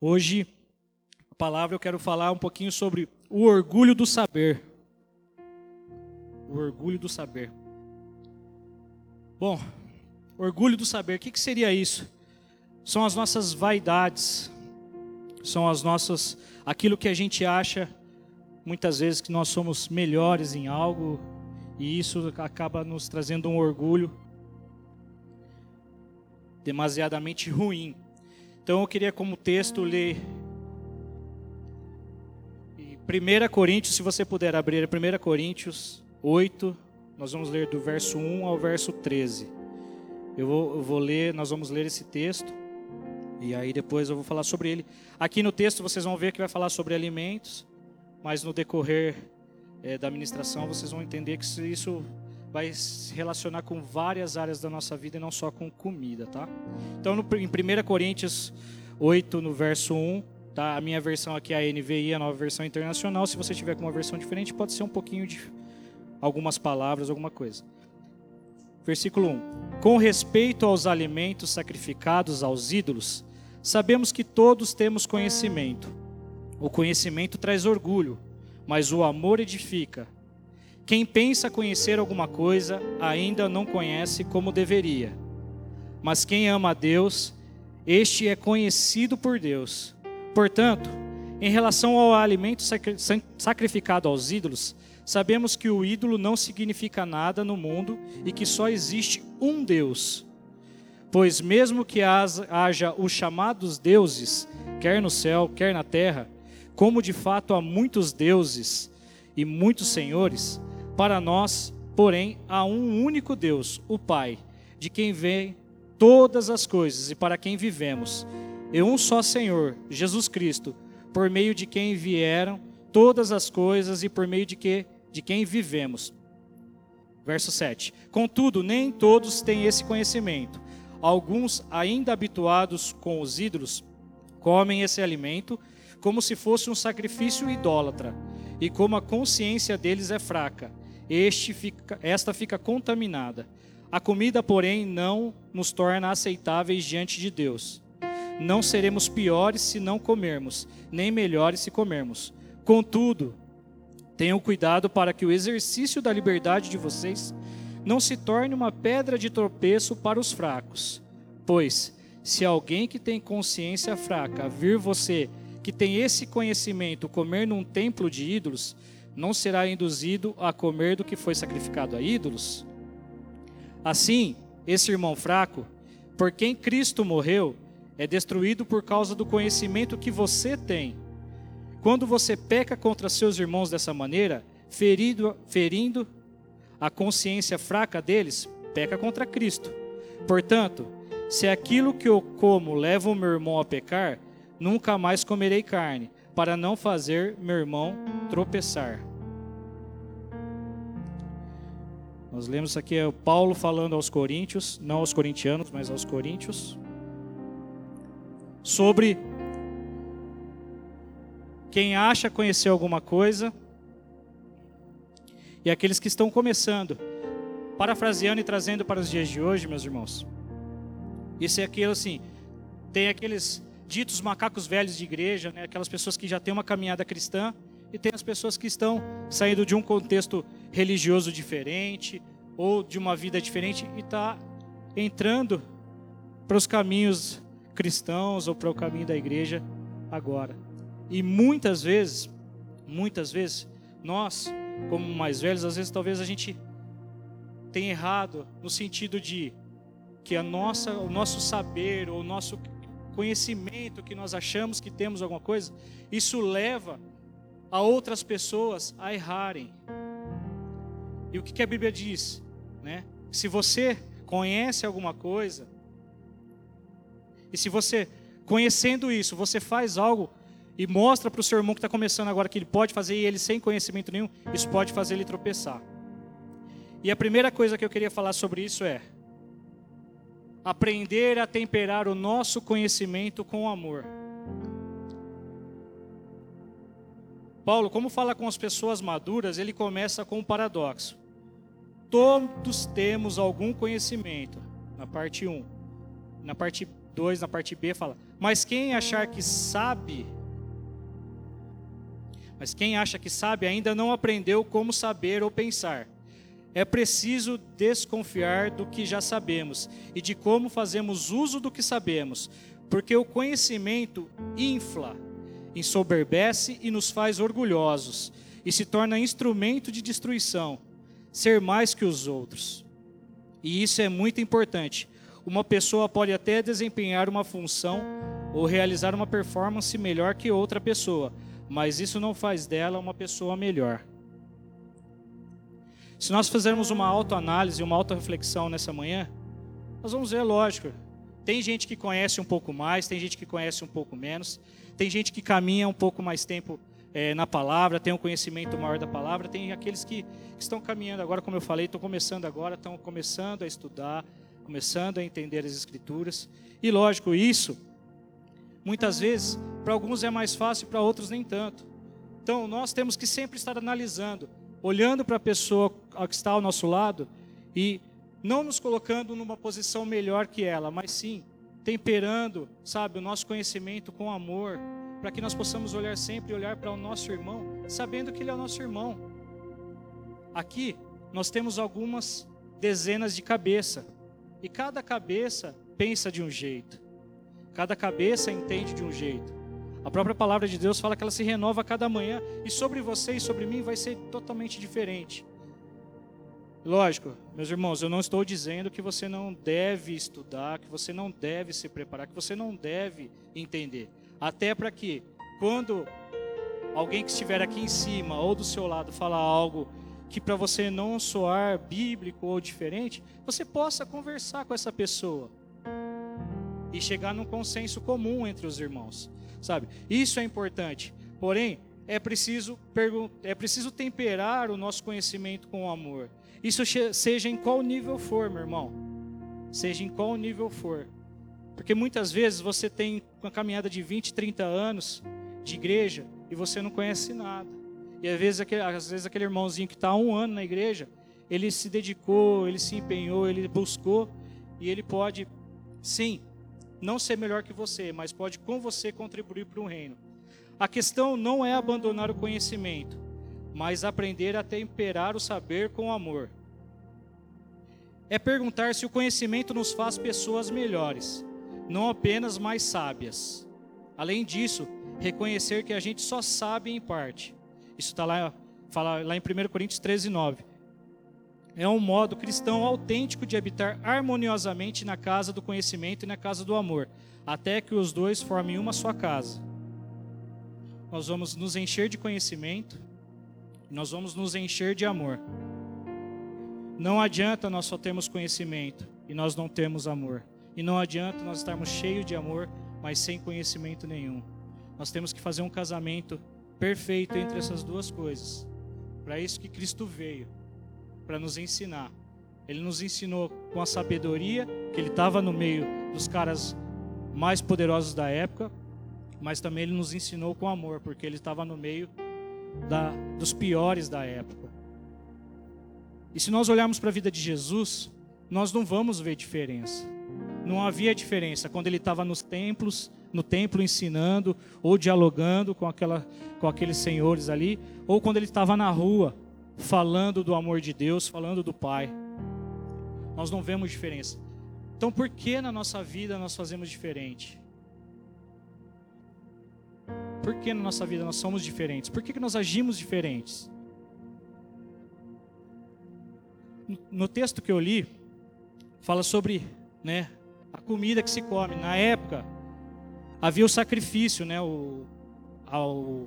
Hoje, a palavra eu quero falar um pouquinho sobre o orgulho do saber. O orgulho do saber. Bom, orgulho do saber, o que, que seria isso? São as nossas vaidades, são as nossas, aquilo que a gente acha muitas vezes que nós somos melhores em algo e isso acaba nos trazendo um orgulho demasiadamente ruim. Então eu queria como texto ler 1 Coríntios, se você puder abrir 1 Coríntios 8, nós vamos ler do verso 1 ao verso 13. Eu vou, eu vou ler, nós vamos ler esse texto e aí depois eu vou falar sobre ele. Aqui no texto vocês vão ver que vai falar sobre alimentos, mas no decorrer é, da administração vocês vão entender que isso vai se relacionar com várias áreas da nossa vida e não só com comida, tá? Então, no, em 1 Coríntios 8, no verso 1, tá? A minha versão aqui é a NVI, a nova versão internacional. Se você tiver com uma versão diferente, pode ser um pouquinho de algumas palavras, alguma coisa. Versículo 1: Com respeito aos alimentos sacrificados aos ídolos, sabemos que todos temos conhecimento. O conhecimento traz orgulho, mas o amor edifica. Quem pensa conhecer alguma coisa ainda não conhece como deveria. Mas quem ama a Deus, este é conhecido por Deus. Portanto, em relação ao alimento sacrificado aos ídolos, sabemos que o ídolo não significa nada no mundo e que só existe um Deus. Pois mesmo que haja os chamados deuses, quer no céu, quer na terra, como de fato há muitos deuses e muitos senhores, para nós, porém, há um único Deus, o Pai, de quem vem todas as coisas e para quem vivemos, e um só Senhor, Jesus Cristo, por meio de quem vieram todas as coisas e por meio de, que, de quem vivemos. Verso 7. Contudo, nem todos têm esse conhecimento. Alguns, ainda habituados com os ídolos, comem esse alimento como se fosse um sacrifício idólatra, e como a consciência deles é fraca este fica, esta fica contaminada. A comida, porém, não nos torna aceitáveis diante de Deus. Não seremos piores se não comermos, nem melhores se comermos. Contudo, tenham cuidado para que o exercício da liberdade de vocês não se torne uma pedra de tropeço para os fracos. Pois, se alguém que tem consciência fraca vir você, que tem esse conhecimento, comer num templo de ídolos, não será induzido a comer do que foi sacrificado a ídolos? Assim, esse irmão fraco, por quem Cristo morreu, é destruído por causa do conhecimento que você tem. Quando você peca contra seus irmãos dessa maneira, ferido, ferindo a consciência fraca deles, peca contra Cristo. Portanto, se aquilo que eu como leva o meu irmão a pecar, nunca mais comerei carne, para não fazer meu irmão tropeçar. Nós lemos aqui é o Paulo falando aos coríntios, não aos corintianos, mas aos coríntios, sobre quem acha conhecer alguma coisa e aqueles que estão começando. Parafraseando e trazendo para os dias de hoje, meus irmãos. Isso é aquilo assim, tem aqueles ditos macacos velhos de igreja, né? aquelas pessoas que já têm uma caminhada cristã, e tem as pessoas que estão saindo de um contexto religioso diferente ou de uma vida diferente e está entrando para os caminhos cristãos ou para o caminho da igreja agora. E muitas vezes, muitas vezes, nós, como mais velhos, às vezes talvez a gente tenha errado no sentido de que a nossa, o nosso saber ou o nosso conhecimento que nós achamos que temos alguma coisa, isso leva a outras pessoas a errarem. E o que, a Bíblia diz? Né? Se você conhece alguma coisa, e se você, conhecendo isso, você faz algo e mostra para o seu irmão que está começando agora que ele pode fazer e ele sem conhecimento nenhum, isso pode fazer ele tropeçar. E a primeira coisa que eu queria falar sobre isso é aprender a temperar o nosso conhecimento com amor. Paulo, como fala com as pessoas maduras, ele começa com um paradoxo. Todos temos algum conhecimento, na parte 1. Na parte 2, na parte B, fala: Mas quem achar que sabe, mas quem acha que sabe ainda não aprendeu como saber ou pensar. É preciso desconfiar do que já sabemos e de como fazemos uso do que sabemos, porque o conhecimento infla, ensoberbece e nos faz orgulhosos, e se torna instrumento de destruição, ser mais que os outros. E isso é muito importante. Uma pessoa pode até desempenhar uma função ou realizar uma performance melhor que outra pessoa, mas isso não faz dela uma pessoa melhor. Se nós fizermos uma autoanálise, uma autorreflexão nessa manhã, nós vamos ver, lógico, tem gente que conhece um pouco mais, tem gente que conhece um pouco menos, tem gente que caminha um pouco mais tempo é, na palavra, tem um conhecimento maior da palavra, tem aqueles que, que estão caminhando agora, como eu falei, estão começando agora, estão começando a estudar, começando a entender as escrituras. E lógico, isso muitas vezes para alguns é mais fácil, para outros nem tanto. Então nós temos que sempre estar analisando olhando para a pessoa que está ao nosso lado e não nos colocando numa posição melhor que ela, mas sim temperando, sabe, o nosso conhecimento com amor, para que nós possamos olhar sempre olhar para o nosso irmão, sabendo que ele é o nosso irmão. Aqui nós temos algumas dezenas de cabeça, e cada cabeça pensa de um jeito. Cada cabeça entende de um jeito. A própria palavra de Deus fala que ela se renova a cada manhã e sobre você e sobre mim vai ser totalmente diferente. Lógico, meus irmãos, eu não estou dizendo que você não deve estudar, que você não deve se preparar, que você não deve entender. Até para que, quando alguém que estiver aqui em cima ou do seu lado falar algo que para você não soar bíblico ou diferente, você possa conversar com essa pessoa e chegar num consenso comum entre os irmãos sabe? Isso é importante. Porém, é preciso, é preciso temperar o nosso conhecimento com o amor. Isso seja em qual nível for, meu irmão. Seja em qual nível for. Porque muitas vezes você tem uma caminhada de 20, 30 anos de igreja e você não conhece nada. E às vezes aquele, às vezes aquele irmãozinho que está há um ano na igreja, ele se dedicou, ele se empenhou, ele buscou e ele pode, sim, não ser melhor que você, mas pode com você contribuir para o reino. A questão não é abandonar o conhecimento, mas aprender a temperar o saber com amor. É perguntar se o conhecimento nos faz pessoas melhores, não apenas mais sábias. Além disso, reconhecer que a gente só sabe em parte. Isso está lá, fala lá em 1 Coríntios 13, 9 é um modo cristão autêntico de habitar harmoniosamente na casa do conhecimento e na casa do amor, até que os dois formem uma só casa. Nós vamos nos encher de conhecimento, nós vamos nos encher de amor. Não adianta nós só termos conhecimento e nós não temos amor. E não adianta nós estarmos cheios de amor, mas sem conhecimento nenhum. Nós temos que fazer um casamento perfeito entre essas duas coisas. Para isso que Cristo veio para nos ensinar. Ele nos ensinou com a sabedoria, que ele estava no meio dos caras mais poderosos da época, mas também ele nos ensinou com amor, porque ele estava no meio da, dos piores da época. E se nós olharmos para a vida de Jesus, nós não vamos ver diferença. Não havia diferença quando ele estava nos templos, no templo ensinando ou dialogando com, aquela, com aqueles senhores ali, ou quando ele estava na rua falando do amor de Deus, falando do Pai. Nós não vemos diferença. Então, por que na nossa vida nós fazemos diferente? Por que na nossa vida nós somos diferentes? Por que, que nós agimos diferentes? No texto que eu li, fala sobre né, a comida que se come. Na época, havia o sacrifício, né, o, o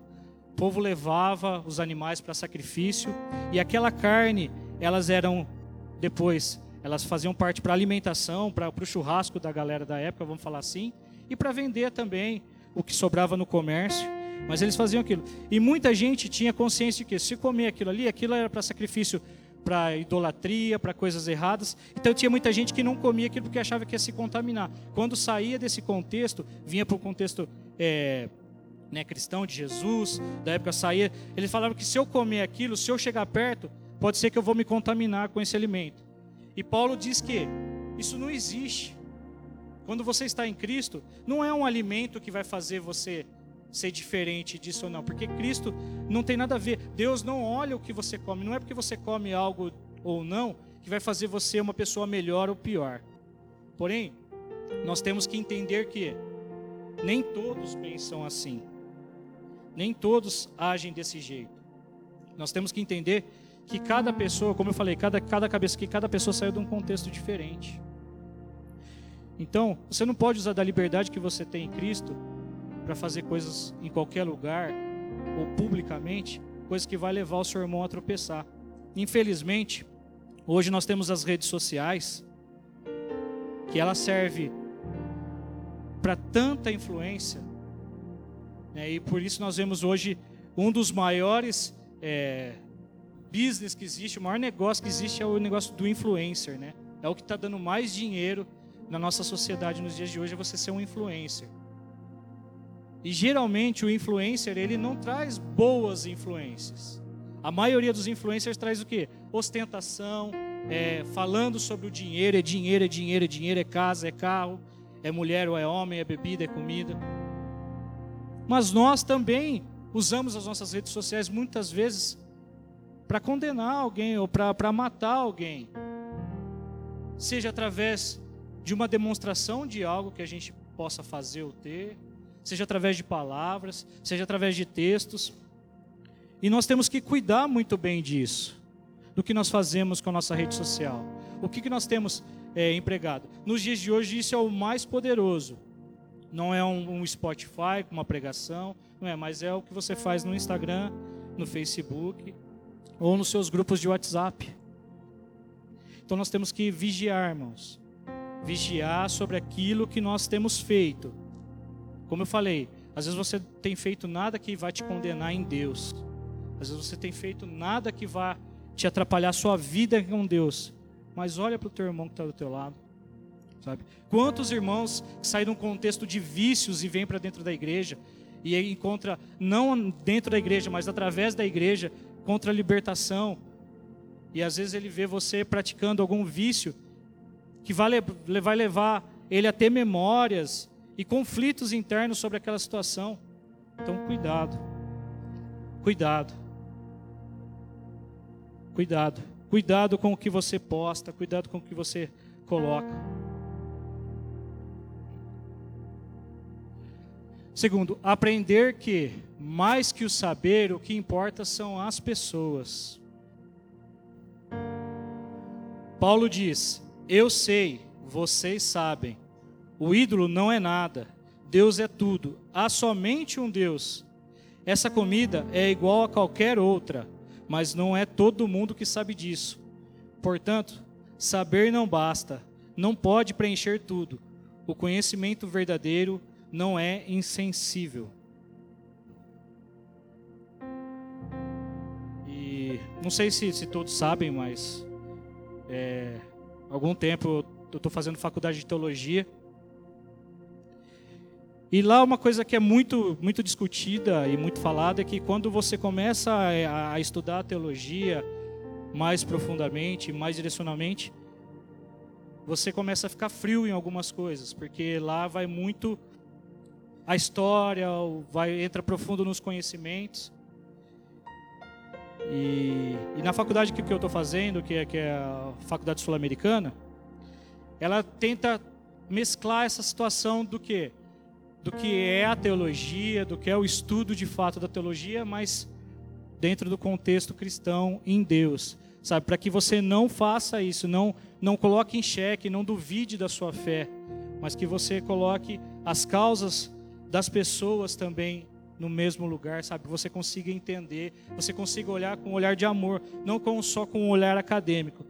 povo levava os animais para sacrifício e aquela carne, elas eram depois, elas faziam parte para alimentação, para o churrasco da galera da época, vamos falar assim, e para vender também o que sobrava no comércio. Mas eles faziam aquilo. E muita gente tinha consciência de que se comer aquilo ali, aquilo era para sacrifício, para idolatria, para coisas erradas. Então tinha muita gente que não comia aquilo porque achava que ia se contaminar. Quando saía desse contexto, vinha para o contexto é, né, cristão de Jesus, da época saía, eles falavam que se eu comer aquilo, se eu chegar perto, pode ser que eu vou me contaminar com esse alimento. E Paulo diz que isso não existe. Quando você está em Cristo, não é um alimento que vai fazer você ser diferente disso ou não, porque Cristo não tem nada a ver. Deus não olha o que você come, não é porque você come algo ou não que vai fazer você uma pessoa melhor ou pior. Porém, nós temos que entender que nem todos pensam assim. Nem todos agem desse jeito. Nós temos que entender que cada pessoa, como eu falei, cada, cada cabeça, que cada pessoa saiu de um contexto diferente. Então, você não pode usar da liberdade que você tem em Cristo para fazer coisas em qualquer lugar ou publicamente, coisas que vai levar o seu irmão a tropeçar. Infelizmente, hoje nós temos as redes sociais que ela serve para tanta influência, né? e por isso nós vemos hoje um dos maiores é, business que existe, o maior negócio que existe é o negócio do influencer, né? É o que está dando mais dinheiro na nossa sociedade nos dias de hoje é você ser um influencer. E geralmente o influencer ele não traz boas influências. A maioria dos influencers traz o que? Ostentação, é, falando sobre o dinheiro, é dinheiro, é dinheiro, é dinheiro, é casa, é carro, é mulher ou é homem, é bebida, é comida. Mas nós também usamos as nossas redes sociais muitas vezes para condenar alguém ou para matar alguém. Seja através de uma demonstração de algo que a gente possa fazer ou ter, seja através de palavras, seja através de textos. E nós temos que cuidar muito bem disso, do que nós fazemos com a nossa rede social. O que, que nós temos é, empregado? Nos dias de hoje, isso é o mais poderoso. Não é um, um Spotify com uma pregação, não é, mas é o que você faz no Instagram, no Facebook ou nos seus grupos de WhatsApp. Então nós temos que vigiar, irmãos. Vigiar sobre aquilo que nós temos feito como eu falei, às vezes você tem feito nada que vai te condenar em Deus. Às vezes você tem feito nada que vai te atrapalhar a sua vida com Deus. Mas olha para o teu irmão que está do teu lado. Sabe? Quantos irmãos saem de um contexto de vícios e vêm para dentro da igreja e encontra, não dentro da igreja, mas através da igreja, contra a libertação. E às vezes ele vê você praticando algum vício que vai, vai levar ele a ter memórias e conflitos internos sobre aquela situação. Então, cuidado. Cuidado. Cuidado. Cuidado com o que você posta, cuidado com o que você coloca. Segundo, aprender que, mais que o saber, o que importa são as pessoas. Paulo diz: Eu sei, vocês sabem, o ídolo não é nada, Deus é tudo, há somente um Deus. Essa comida é igual a qualquer outra, mas não é todo mundo que sabe disso. Portanto, saber não basta, não pode preencher tudo. O conhecimento verdadeiro não é insensível. E não sei se, se todos sabem, mas é, algum tempo eu estou fazendo faculdade de teologia. E lá uma coisa que é muito, muito discutida e muito falada é que quando você começa a, a estudar a teologia mais profundamente, mais direcionalmente, você começa a ficar frio em algumas coisas, porque lá vai muito a história, vai entra profundo nos conhecimentos. E, e na faculdade que, que eu estou fazendo, que é, que é a Faculdade Sul-Americana, ela tenta mesclar essa situação do que do que é a teologia, do que é o estudo de fato da teologia, mas dentro do contexto cristão em Deus, sabe? Para que você não faça isso, não não coloque em xeque, não duvide da sua fé, mas que você coloque as causas das pessoas também no mesmo lugar, sabe? Você consiga entender, você consiga olhar com um olhar de amor, não com, só com um olhar acadêmico.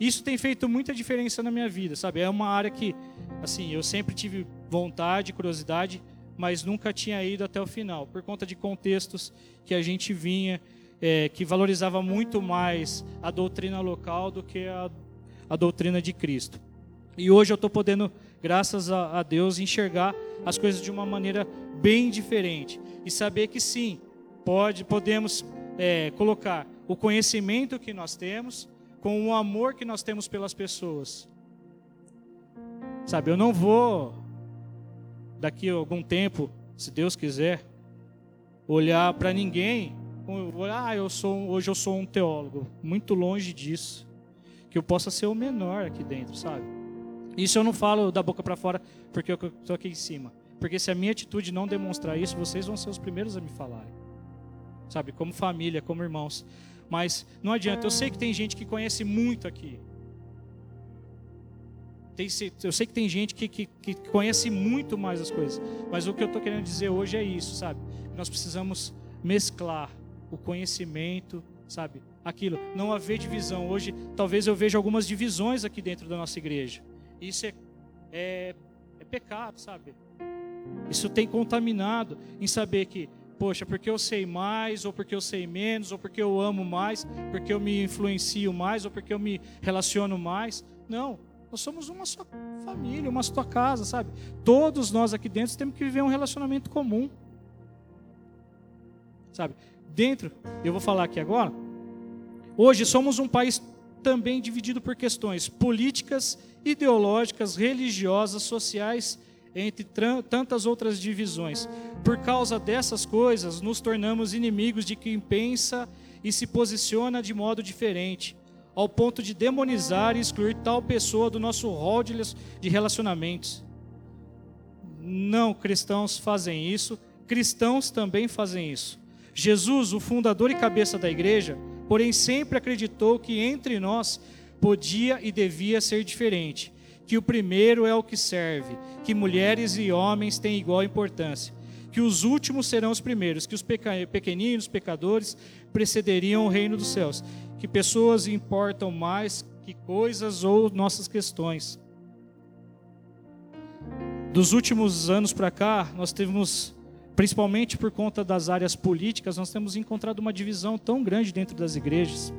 Isso tem feito muita diferença na minha vida, sabe? É uma área que, assim, eu sempre tive vontade, curiosidade, mas nunca tinha ido até o final, por conta de contextos que a gente vinha, é, que valorizava muito mais a doutrina local do que a, a doutrina de Cristo. E hoje eu estou podendo, graças a, a Deus, enxergar as coisas de uma maneira bem diferente e saber que sim, pode, podemos é, colocar o conhecimento que nós temos com o amor que nós temos pelas pessoas. Sabe, eu não vou daqui a algum tempo, se Deus quiser, olhar para ninguém, ah, eu sou hoje eu sou um teólogo, muito longe disso, que eu possa ser o menor aqui dentro, sabe? Isso eu não falo da boca para fora porque eu estou aqui em cima, porque se a minha atitude não demonstrar isso, vocês vão ser os primeiros a me falarem, sabe? Como família, como irmãos. Mas não adianta, eu sei que tem gente que conhece muito aqui, tem, eu sei que tem gente que, que, que, conhece muito mais as coisas, mas o que eu estou querendo dizer hoje é isso, sabe? Nós precisamos mesclar o conhecimento, sabe? Aquilo, não haver divisão. Hoje, talvez eu veja algumas divisões aqui dentro da nossa igreja. Isso é, é, é pecado, sabe? Isso tem contaminado em saber que, poxa, porque eu sei mais, ou porque eu sei menos, ou porque eu amo mais, porque eu me influencio mais, ou porque eu me relaciono mais. Não, nós somos uma só família, uma só casa, sabe? Todos nós aqui dentro temos que viver um relacionamento comum. Sabe? Dentro, eu vou falar aqui agora. Hoje somos um país também dividido por questões políticas, ideológicas, religiosas, sociais, entre tantas outras divisões. Por causa dessas coisas, nos tornamos inimigos de quem pensa e se posiciona de modo diferente ao ponto de demonizar e excluir tal pessoa do nosso rol de relacionamentos. Não, cristãos fazem isso, cristãos também fazem isso. Jesus, o fundador e cabeça da igreja, porém sempre acreditou que entre nós podia e devia ser diferente, que o primeiro é o que serve, que mulheres e homens têm igual importância, que os últimos serão os primeiros, que os pequeninos, pecadores, precederiam o reino dos céus que pessoas importam mais que coisas ou nossas questões. Dos últimos anos para cá, nós temos, principalmente por conta das áreas políticas, nós temos encontrado uma divisão tão grande dentro das igrejas.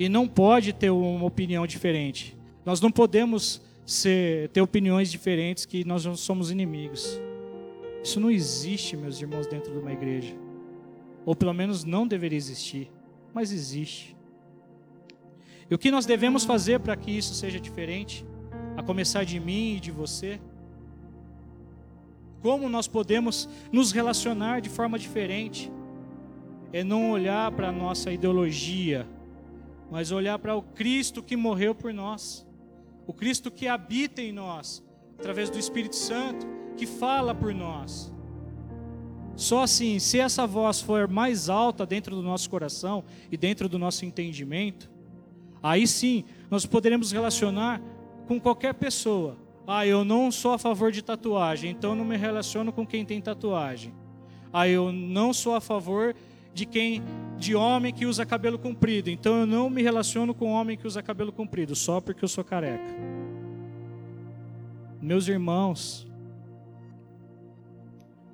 E não pode ter uma opinião diferente. Nós não podemos ser, ter opiniões diferentes que nós não somos inimigos. Isso não existe, meus irmãos, dentro de uma igreja. Ou pelo menos não deveria existir mas existe. E o que nós devemos fazer para que isso seja diferente? A começar de mim e de você? Como nós podemos nos relacionar de forma diferente? É não olhar para a nossa ideologia, mas olhar para o Cristo que morreu por nós, o Cristo que habita em nós, através do Espírito Santo, que fala por nós. Só assim, se essa voz for mais alta dentro do nosso coração e dentro do nosso entendimento, aí sim nós poderemos relacionar com qualquer pessoa. Ah, eu não sou a favor de tatuagem, então não me relaciono com quem tem tatuagem. Ah, eu não sou a favor de quem de homem que usa cabelo comprido, então eu não me relaciono com homem que usa cabelo comprido só porque eu sou careca. Meus irmãos,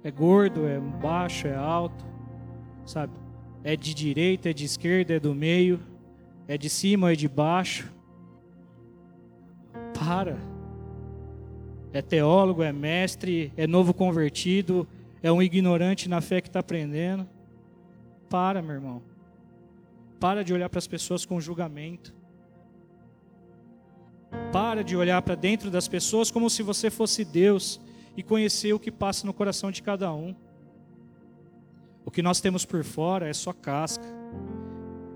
é gordo, é baixo, é alto, sabe? É de direita, é de esquerda, é do meio, é de cima, é de baixo. Para. É teólogo, é mestre, é novo convertido, é um ignorante na fé que está aprendendo. Para, meu irmão. Para de olhar para as pessoas com julgamento. Para de olhar para dentro das pessoas como se você fosse Deus e conhecer o que passa no coração de cada um. O que nós temos por fora é só casca.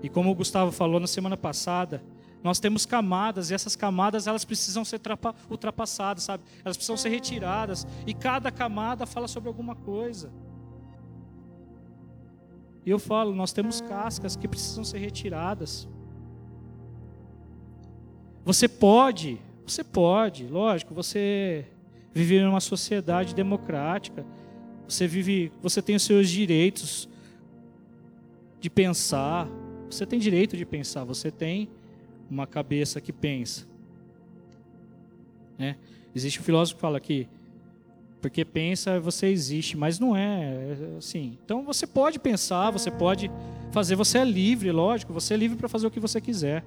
E como o Gustavo falou na semana passada, nós temos camadas e essas camadas elas precisam ser ultrapassadas, sabe? Elas precisam ser retiradas e cada camada fala sobre alguma coisa. E eu falo, nós temos cascas que precisam ser retiradas. Você pode, você pode, lógico, você vive em uma sociedade democrática. Você vive, você tem os seus direitos de pensar. Você tem direito de pensar. Você tem uma cabeça que pensa. Né? Existe um filósofo que fala que porque pensa você existe, mas não é, é assim. Então você pode pensar, você pode fazer, você é livre, lógico, você é livre para fazer o que você quiser.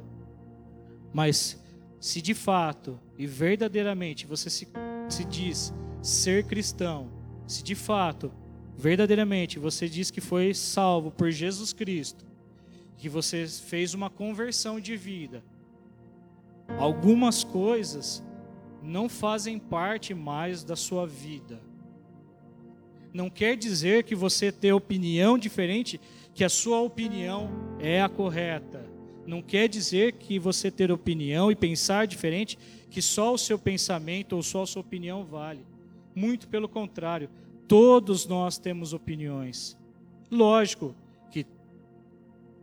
Mas se de fato e verdadeiramente você se se diz ser cristão, se de fato, verdadeiramente você diz que foi salvo por Jesus Cristo, que você fez uma conversão de vida, algumas coisas não fazem parte mais da sua vida. Não quer dizer que você ter opinião diferente, que a sua opinião é a correta. Não quer dizer que você ter opinião e pensar diferente, que só o seu pensamento ou só a sua opinião vale. Muito pelo contrário, todos nós temos opiniões. Lógico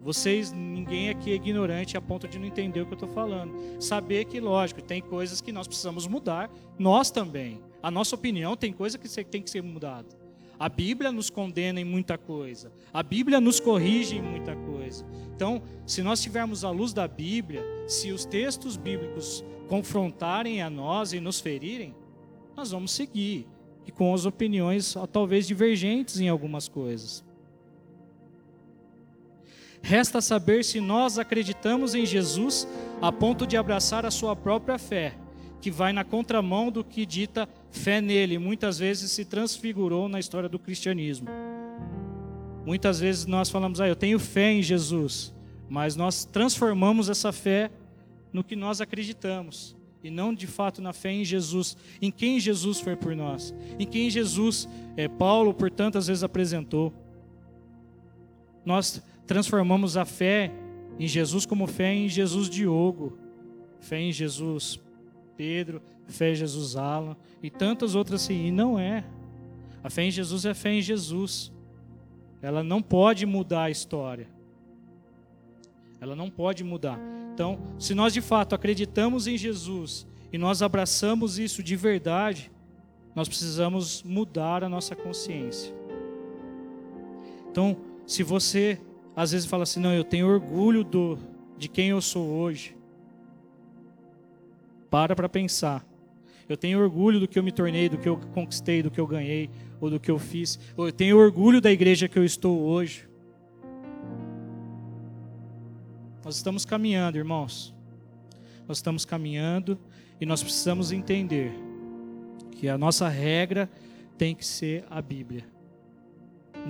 vocês, ninguém aqui é ignorante a ponto de não entender o que eu estou falando. Saber que, lógico, tem coisas que nós precisamos mudar, nós também. A nossa opinião tem coisa que tem que ser mudada. A Bíblia nos condena em muita coisa. A Bíblia nos corrige em muita coisa. Então, se nós tivermos a luz da Bíblia, se os textos bíblicos confrontarem a nós e nos ferirem, nós vamos seguir. E com as opiniões talvez divergentes em algumas coisas. Resta saber se nós acreditamos em Jesus a ponto de abraçar a sua própria fé, que vai na contramão do que dita fé nele, muitas vezes se transfigurou na história do cristianismo. Muitas vezes nós falamos, ah, eu tenho fé em Jesus, mas nós transformamos essa fé no que nós acreditamos e não de fato na fé em Jesus, em quem Jesus foi por nós, em quem Jesus, é, Paulo por tantas vezes apresentou. Nós transformamos a fé em Jesus como fé em Jesus Diogo, fé em Jesus Pedro, fé em Jesus Alan e tantas outras assim. E não é. A fé em Jesus é fé em Jesus. Ela não pode mudar a história. Ela não pode mudar. Então, se nós de fato acreditamos em Jesus e nós abraçamos isso de verdade, nós precisamos mudar a nossa consciência. Então, se você às vezes fala assim: não, eu tenho orgulho do, de quem eu sou hoje. Para para pensar. Eu tenho orgulho do que eu me tornei, do que eu conquistei, do que eu ganhei, ou do que eu fiz. Ou eu tenho orgulho da igreja que eu estou hoje. Nós estamos caminhando, irmãos. Nós estamos caminhando e nós precisamos entender que a nossa regra tem que ser a Bíblia.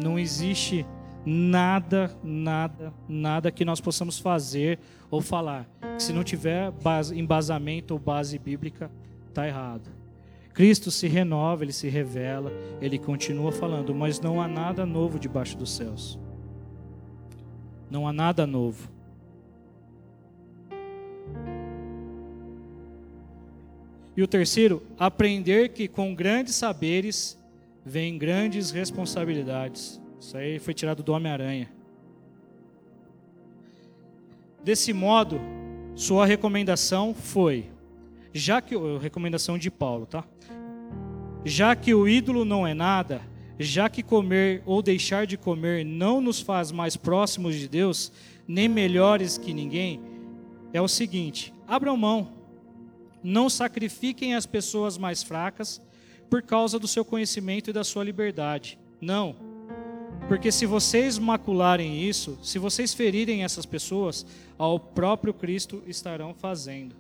Não existe nada, nada, nada que nós possamos fazer ou falar. Se não tiver base, embasamento ou base bíblica, está errado. Cristo se renova, ele se revela, ele continua falando, mas não há nada novo debaixo dos céus. Não há nada novo. E o terceiro, aprender que com grandes saberes vem grandes responsabilidades. Isso aí foi tirado do Homem-Aranha. Desse modo, sua recomendação foi, já que recomendação de Paulo, tá? Já que o ídolo não é nada, já que comer ou deixar de comer não nos faz mais próximos de Deus, nem melhores que ninguém, é o seguinte: abram mão, não sacrifiquem as pessoas mais fracas por causa do seu conhecimento e da sua liberdade. Não porque se vocês macularem isso, se vocês ferirem essas pessoas, ao próprio Cristo estarão fazendo.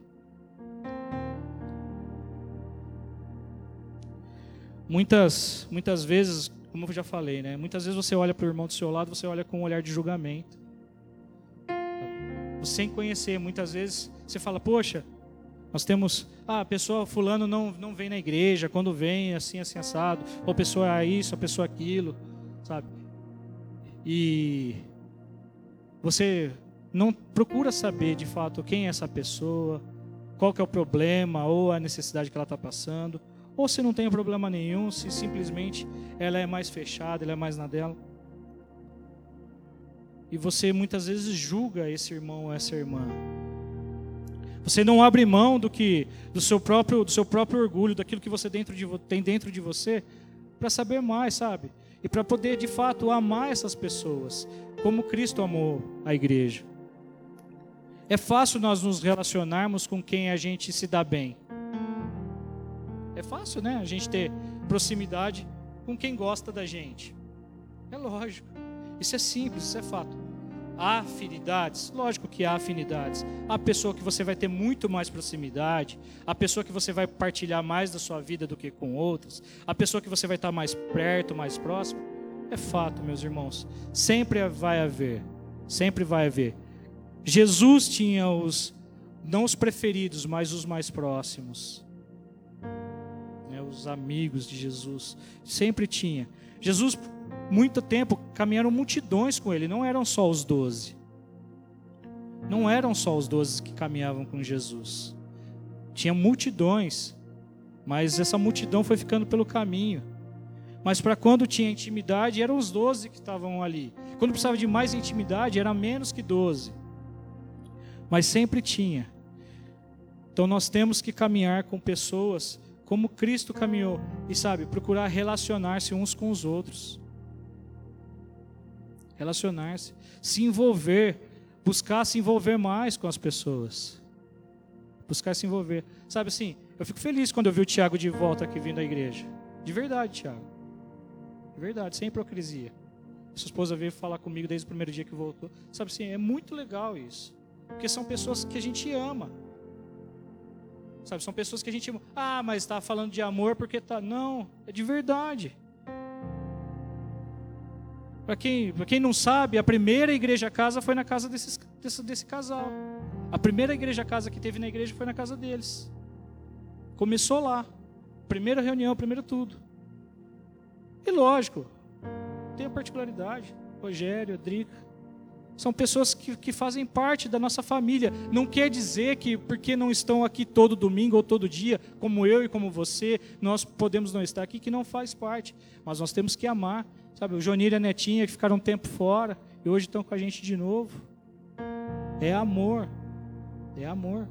Muitas, muitas vezes, como eu já falei, né? Muitas vezes você olha para o irmão do seu lado, você olha com um olhar de julgamento. Sem conhecer, muitas vezes você fala, poxa, nós temos, ah, a pessoa fulano não, não vem na igreja, quando vem assim, assim, assado, ou a pessoa é isso, a pessoa é aquilo, sabe? E você não procura saber de fato quem é essa pessoa, qual que é o problema ou a necessidade que ela está passando, ou se não tem problema nenhum, se simplesmente ela é mais fechada, ela é mais na dela. E você muitas vezes julga esse irmão ou essa irmã. Você não abre mão do que do seu próprio do seu próprio orgulho, daquilo que você dentro de, tem dentro de você, para saber mais, sabe? E para poder de fato amar essas pessoas, como Cristo amou a igreja. É fácil nós nos relacionarmos com quem a gente se dá bem. É fácil, né? A gente ter proximidade com quem gosta da gente. É lógico. Isso é simples, isso é fato. Afinidades? Lógico que há afinidades. Há pessoa que você vai ter muito mais proximidade, há pessoa que você vai partilhar mais da sua vida do que com outras, há pessoa que você vai estar mais perto, mais próximo. É fato, meus irmãos. Sempre vai haver, sempre vai haver. Jesus tinha os não os preferidos, mas os mais próximos. os amigos de Jesus. Sempre tinha. Jesus, muito tempo, caminharam multidões com ele, não eram só os doze. Não eram só os doze que caminhavam com Jesus. Tinha multidões, mas essa multidão foi ficando pelo caminho. Mas para quando tinha intimidade, eram os doze que estavam ali. Quando precisava de mais intimidade, era menos que doze. Mas sempre tinha. Então nós temos que caminhar com pessoas como Cristo caminhou e sabe, procurar relacionar-se uns com os outros. Relacionar-se, se envolver, buscar se envolver mais com as pessoas. Buscar se envolver. Sabe assim, eu fico feliz quando eu vi o Tiago de volta aqui vindo à igreja. De verdade, Tiago. De verdade, sem hipocrisia. Sua esposa veio falar comigo desde o primeiro dia que voltou. Sabe assim, é muito legal isso. Porque são pessoas que a gente ama. Sabe, são pessoas que a gente. Ah, mas está falando de amor porque tá. Não, é de verdade. Para quem, quem não sabe, a primeira igreja casa foi na casa desses, desse, desse casal. A primeira igreja casa que teve na igreja foi na casa deles. Começou lá. Primeira reunião, primeiro tudo. E lógico, tem a particularidade. Rogério, Drica. São pessoas que, que fazem parte da nossa família. Não quer dizer que porque não estão aqui todo domingo ou todo dia, como eu e como você, nós podemos não estar aqui, que não faz parte. Mas nós temos que amar. Sabe, o Jonir e a Netinha que ficaram um tempo fora e hoje estão com a gente de novo. É amor. É amor.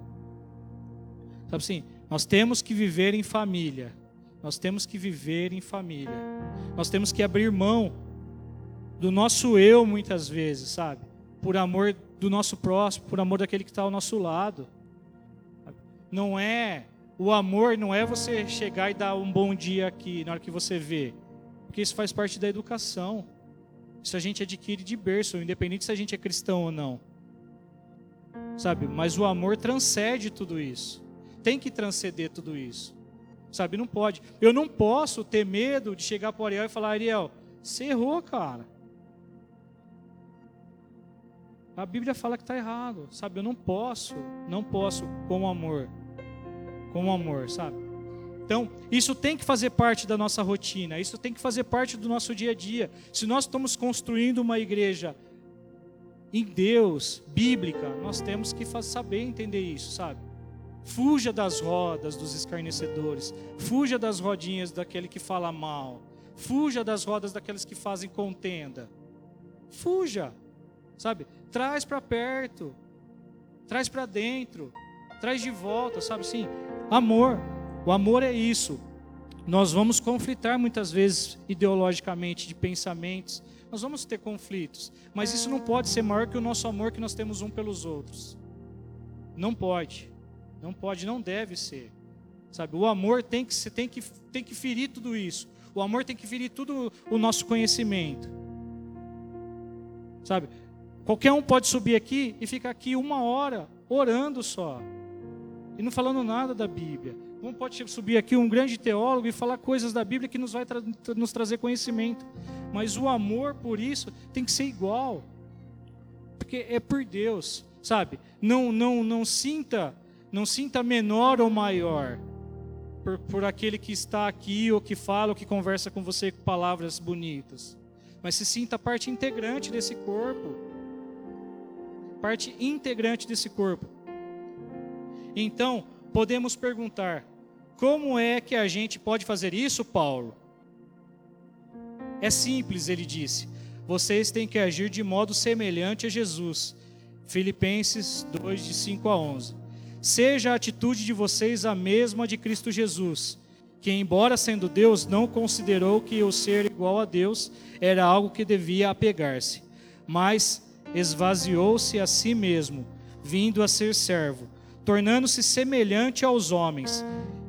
Sabe assim, nós temos que viver em família. Nós temos que viver em família. Nós temos que abrir mão do nosso eu muitas vezes, sabe? por amor do nosso próximo, por amor daquele que está ao nosso lado. Não é o amor, não é você chegar e dar um bom dia aqui na hora que você vê, porque isso faz parte da educação. Isso a gente adquire de berço, independente se a gente é cristão ou não. Sabe? Mas o amor transcende tudo isso. Tem que transcender tudo isso. Sabe? Não pode. Eu não posso ter medo de chegar para o Ariel e falar: Ariel, você errou, cara. A Bíblia fala que está errado, sabe? Eu não posso, não posso com amor, com amor, sabe? Então, isso tem que fazer parte da nossa rotina, isso tem que fazer parte do nosso dia a dia. Se nós estamos construindo uma igreja em Deus, bíblica, nós temos que saber entender isso, sabe? Fuja das rodas dos escarnecedores, fuja das rodinhas daquele que fala mal, fuja das rodas daqueles que fazem contenda. Fuja, sabe? Traz para perto, traz para dentro, traz de volta, sabe assim? Amor, o amor é isso. Nós vamos conflitar muitas vezes ideologicamente de pensamentos, nós vamos ter conflitos, mas isso não pode ser maior que o nosso amor que nós temos um pelos outros. Não pode, não pode, não deve ser. Sabe, o amor tem que, tem que, tem que ferir tudo isso. O amor tem que ferir tudo o nosso conhecimento. Sabe? Qualquer um pode subir aqui e ficar aqui uma hora orando só. E não falando nada da Bíblia. Um pode subir aqui um grande teólogo e falar coisas da Bíblia que nos vai tra nos trazer conhecimento. Mas o amor por isso tem que ser igual. Porque é por Deus, sabe? Não não não sinta, não sinta menor ou maior por, por aquele que está aqui ou que fala ou que conversa com você com palavras bonitas. Mas se sinta parte integrante desse corpo parte integrante desse corpo. Então, podemos perguntar: como é que a gente pode fazer isso, Paulo? É simples, ele disse. Vocês têm que agir de modo semelhante a Jesus. Filipenses 2, de 5 a 11. Seja a atitude de vocês a mesma de Cristo Jesus, que, embora sendo Deus, não considerou que o ser igual a Deus era algo que devia apegar-se, mas esvaziou-se a si mesmo, vindo a ser servo, tornando-se semelhante aos homens,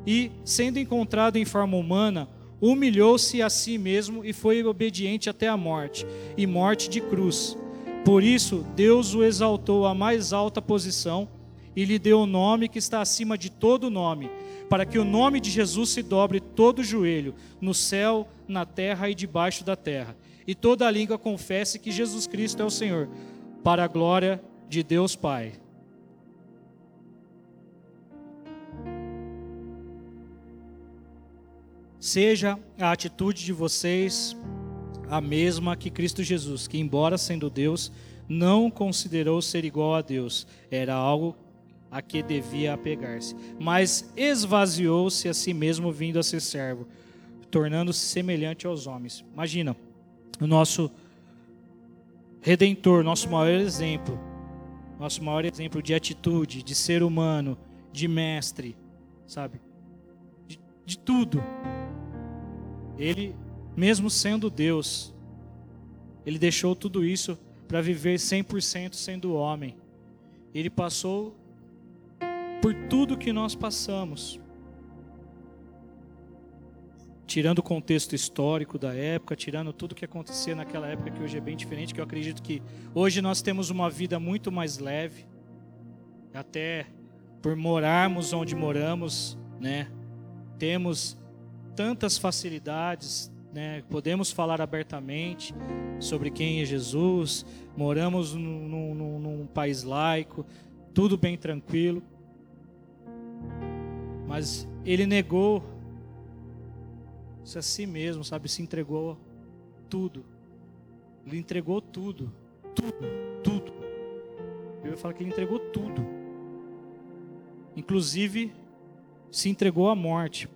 e, sendo encontrado em forma humana, humilhou-se a si mesmo e foi obediente até a morte, e morte de cruz. Por isso, Deus o exaltou à mais alta posição e lhe deu o nome que está acima de todo nome, para que o nome de Jesus se dobre todo o joelho, no céu, na terra e debaixo da terra, e toda a língua confesse que Jesus Cristo é o Senhor para a glória de Deus Pai. Seja a atitude de vocês a mesma que Cristo Jesus, que, embora sendo Deus, não considerou ser igual a Deus, era algo a que devia apegar-se, mas esvaziou-se a si mesmo, vindo a ser servo, tornando-se semelhante aos homens. Imagina, o nosso redentor, nosso maior exemplo, nosso maior exemplo de atitude, de ser humano, de mestre, sabe? De, de tudo. Ele, mesmo sendo Deus, ele deixou tudo isso para viver 100% sendo homem. Ele passou por tudo que nós passamos. Tirando o contexto histórico da época, tirando tudo que acontecia naquela época que hoje é bem diferente, que eu acredito que hoje nós temos uma vida muito mais leve, até por morarmos onde moramos, né? Temos tantas facilidades, né? Podemos falar abertamente sobre quem é Jesus, moramos num, num, num país laico, tudo bem tranquilo. Mas ele negou se a si mesmo, sabe? Se entregou tudo. Ele entregou tudo. Tudo. Tudo. Eu falo que ele entregou tudo. Inclusive, se entregou à morte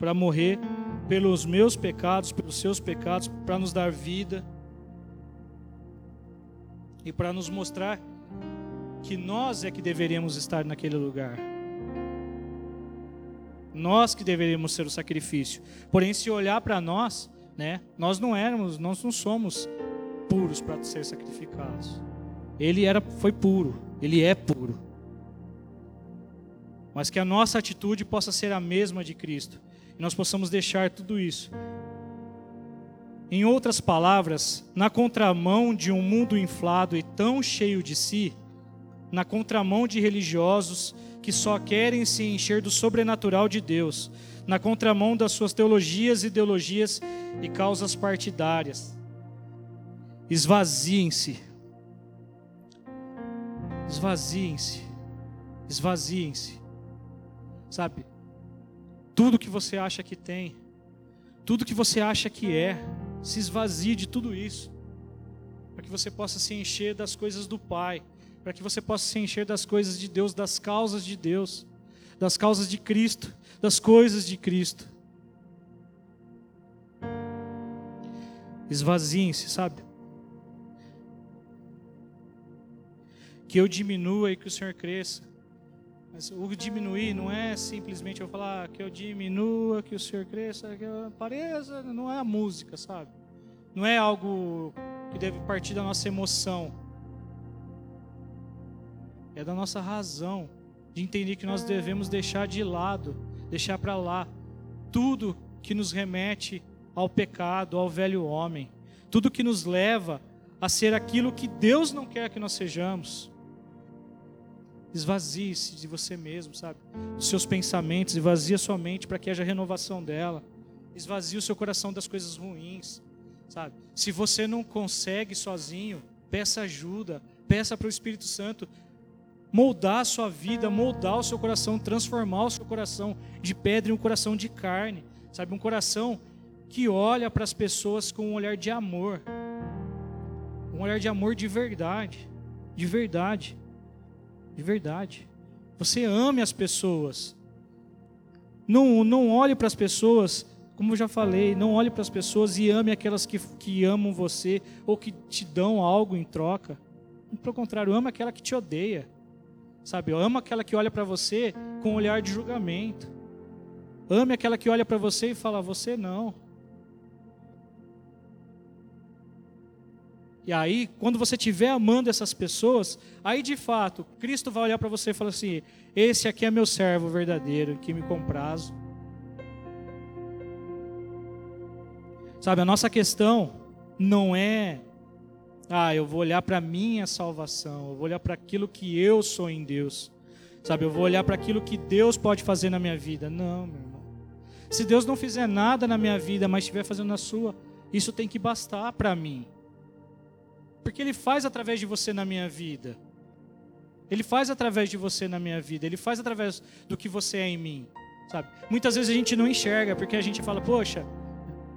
para morrer pelos meus pecados, pelos seus pecados, para nos dar vida e para nos mostrar que nós é que deveríamos estar naquele lugar. Nós que deveríamos ser o sacrifício. Porém, se olhar para nós, né, nós não éramos, nós não somos puros para ser sacrificados. Ele era, foi puro, ele é puro. Mas que a nossa atitude possa ser a mesma de Cristo. Nós possamos deixar tudo isso. Em outras palavras, na contramão de um mundo inflado e tão cheio de si, na contramão de religiosos que só querem se encher do sobrenatural de Deus, na contramão das suas teologias, ideologias e causas partidárias. Esvaziem-se. Esvaziem-se. Esvaziem-se. Sabe? Tudo que você acha que tem, tudo que você acha que é, se esvazie de tudo isso, para que você possa se encher das coisas do Pai para que você possa se encher das coisas de Deus, das causas de Deus, das causas de Cristo, das coisas de Cristo. Esvaziem-se, sabe? Que eu diminua e que o Senhor cresça. Mas o diminuir não é simplesmente eu falar que eu diminua, que o Senhor cresça, que eu apareça, não é a música, sabe? Não é algo que deve partir da nossa emoção é da nossa razão de entender que nós devemos deixar de lado, deixar para lá tudo que nos remete ao pecado, ao velho homem, tudo que nos leva a ser aquilo que Deus não quer que nós sejamos. Esvazie-se de você mesmo, sabe? Dos seus pensamentos, esvazie a sua mente para que haja renovação dela. Esvazie o seu coração das coisas ruins, sabe? Se você não consegue sozinho, peça ajuda, peça para o Espírito Santo moldar a sua vida, moldar o seu coração, transformar o seu coração de pedra em um coração de carne, sabe? Um coração que olha para as pessoas com um olhar de amor, um olhar de amor de verdade, de verdade, de verdade. Você ame as pessoas. Não, não olhe para as pessoas, como eu já falei, não olhe para as pessoas e ame aquelas que, que amam você ou que te dão algo em troca. Pelo contrário, ama aquela que te odeia. Sabe, ama aquela que olha para você com um olhar de julgamento. Ame aquela que olha para você e fala: Você não. E aí, quando você estiver amando essas pessoas, aí de fato, Cristo vai olhar para você e falar assim: Esse aqui é meu servo verdadeiro, que me comprazo. Sabe, a nossa questão não é ah, eu vou olhar para a minha salvação, eu vou olhar para aquilo que eu sou em Deus. Sabe, eu vou olhar para aquilo que Deus pode fazer na minha vida. Não, meu irmão. Se Deus não fizer nada na minha vida, mas estiver fazendo na sua, isso tem que bastar para mim. Porque Ele faz através de você na minha vida. Ele faz através de você na minha vida. Ele faz através do que você é em mim. Sabe? Muitas vezes a gente não enxerga, porque a gente fala, poxa,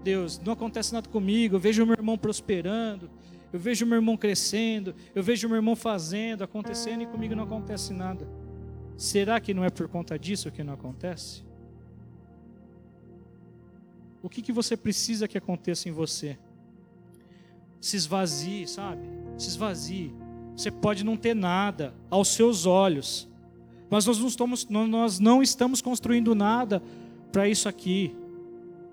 Deus, não acontece nada comigo, eu vejo o meu irmão prosperando, eu vejo o meu irmão crescendo, eu vejo o meu irmão fazendo, acontecendo e comigo não acontece nada. Será que não é por conta disso que não acontece? O que, que você precisa que aconteça em você? Se esvazie, sabe? Se esvazie. Você pode não ter nada aos seus olhos, mas nós não estamos, nós não estamos construindo nada para isso aqui.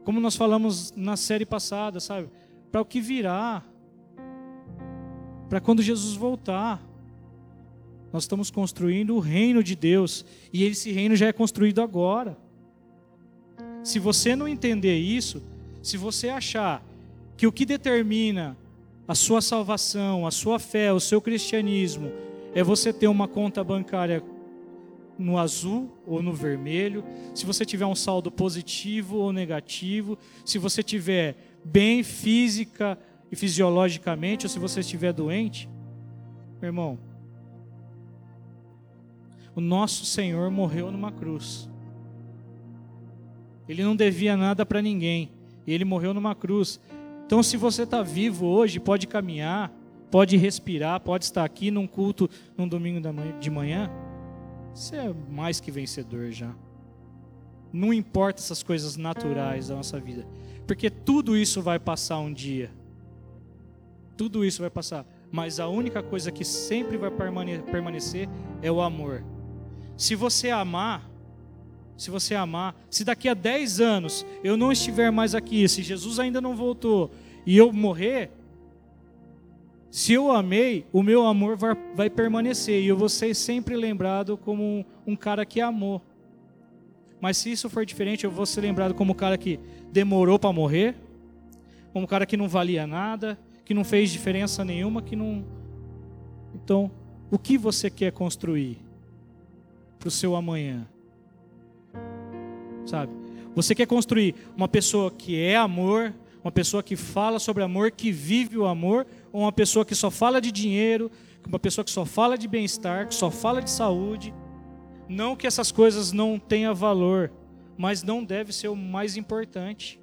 Como nós falamos na série passada, sabe? Para o que virá. Para quando Jesus voltar. Nós estamos construindo o reino de Deus. E esse reino já é construído agora. Se você não entender isso, se você achar que o que determina a sua salvação, a sua fé, o seu cristianismo, é você ter uma conta bancária no azul ou no vermelho, se você tiver um saldo positivo ou negativo, se você tiver bem física e fisiologicamente, ou se você estiver doente, meu irmão, o nosso Senhor morreu numa cruz. Ele não devia nada para ninguém. Ele morreu numa cruz. Então, se você está vivo hoje, pode caminhar, pode respirar, pode estar aqui num culto num domingo de manhã, você é mais que vencedor já. Não importa essas coisas naturais da nossa vida, porque tudo isso vai passar um dia. Tudo isso vai passar, mas a única coisa que sempre vai permanecer é o amor. Se você amar, se você amar, se daqui a 10 anos eu não estiver mais aqui, se Jesus ainda não voltou e eu morrer, se eu amei, o meu amor vai, vai permanecer e eu vou ser sempre lembrado como um, um cara que amou. Mas se isso for diferente, eu vou ser lembrado como um cara que demorou para morrer, como um cara que não valia nada, que não fez diferença nenhuma, que não. Então, o que você quer construir para o seu amanhã? Sabe? Você quer construir uma pessoa que é amor, uma pessoa que fala sobre amor, que vive o amor, ou uma pessoa que só fala de dinheiro, uma pessoa que só fala de bem-estar, que só fala de saúde. Não que essas coisas não tenham valor, mas não deve ser o mais importante.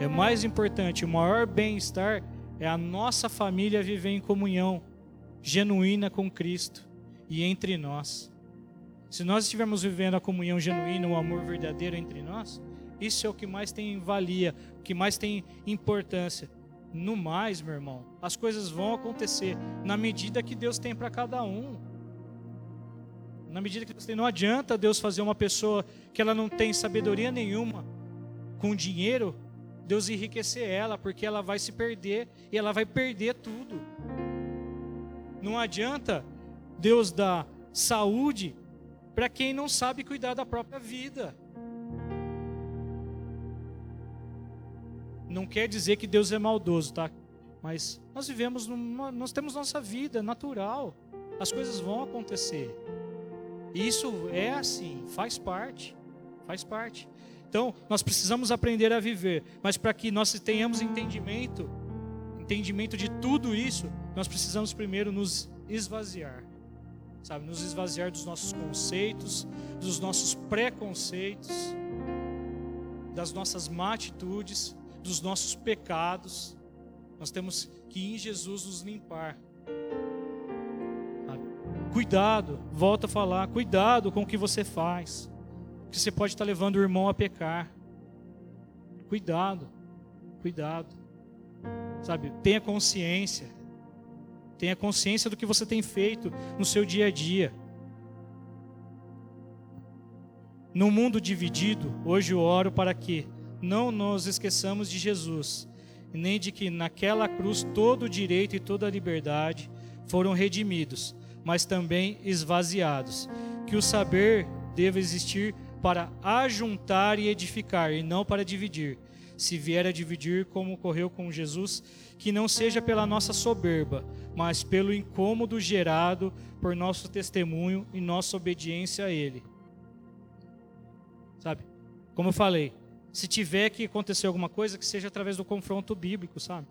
É mais importante, o maior bem-estar é a nossa família viver em comunhão genuína com Cristo e entre nós. Se nós estivermos vivendo a comunhão genuína, o amor verdadeiro entre nós, isso é o que mais tem valia, o que mais tem importância. No mais, meu irmão, as coisas vão acontecer na medida que Deus tem para cada um. Na medida que Deus tem, não adianta Deus fazer uma pessoa que ela não tem sabedoria nenhuma com dinheiro, Deus enriquecer ela, porque ela vai se perder e ela vai perder tudo. Não adianta Deus dar saúde para quem não sabe cuidar da própria vida. Não quer dizer que Deus é maldoso, tá? Mas nós vivemos, numa, nós temos nossa vida natural. As coisas vão acontecer. Isso é assim, faz parte, faz parte. Então, nós precisamos aprender a viver, mas para que nós tenhamos entendimento, entendimento de tudo isso, nós precisamos primeiro nos esvaziar sabe? Nos esvaziar dos nossos conceitos, dos nossos preconceitos, das nossas má atitudes, dos nossos pecados. Nós temos que em Jesus nos limpar. Cuidado, volta a falar, cuidado com o que você faz, porque você pode estar levando o irmão a pecar. Cuidado, cuidado, sabe? Tenha consciência. Tenha consciência do que você tem feito no seu dia a dia. No mundo dividido, hoje eu oro para que não nos esqueçamos de Jesus, nem de que naquela cruz todo o direito e toda a liberdade foram redimidos, mas também esvaziados. Que o saber deva existir para ajuntar e edificar, e não para dividir. Se vier a dividir, como ocorreu com Jesus, que não seja pela nossa soberba, mas pelo incômodo gerado por nosso testemunho e nossa obediência a Ele. Sabe? Como eu falei, se tiver que acontecer alguma coisa, que seja através do confronto bíblico, sabe?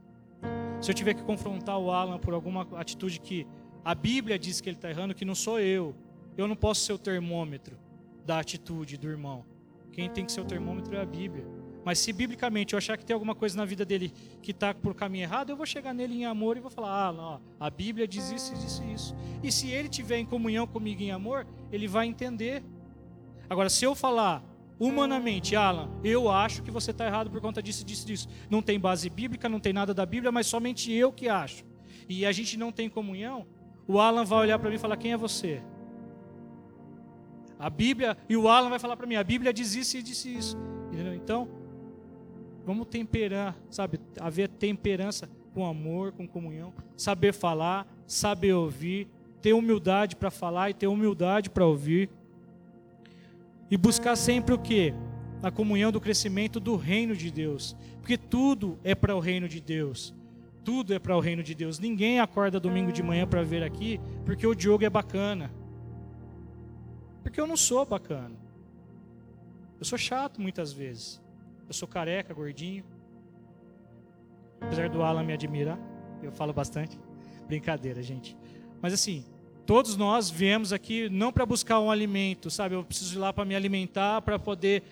Se eu tiver que confrontar o Alan por alguma atitude que a Bíblia diz que ele está errando, que não sou eu, eu não posso ser o termômetro da atitude do irmão. Quem tem que ser o termômetro é a Bíblia. Mas se biblicamente eu achar que tem alguma coisa na vida dele que está por caminho errado, eu vou chegar nele em amor e vou falar: ah, não, a Bíblia diz isso, e isso. E se ele tiver em comunhão comigo em amor, ele vai entender. Agora, se eu falar humanamente, Alan, eu acho que você está errado por conta disso, disso, disso. Não tem base bíblica, não tem nada da Bíblia, mas somente eu que acho. E a gente não tem comunhão, o Alan vai olhar para mim e falar: quem é você? A Bíblia, e o Alan vai falar para mim: a Bíblia diz isso e disse isso. Entendeu? Então, Vamos temperar, sabe? Haver temperança com amor, com comunhão, saber falar, saber ouvir, ter humildade para falar e ter humildade para ouvir. E buscar sempre o que? A comunhão do crescimento do reino de Deus. Porque tudo é para o reino de Deus. Tudo é para o reino de Deus. Ninguém acorda domingo de manhã para ver aqui porque o Diogo é bacana. Porque eu não sou bacana. Eu sou chato muitas vezes. Eu sou careca, gordinho. Apesar do Alan me admirar, eu falo bastante. Brincadeira, gente. Mas assim, todos nós viemos aqui não para buscar um alimento, sabe? Eu preciso ir lá para me alimentar, para poder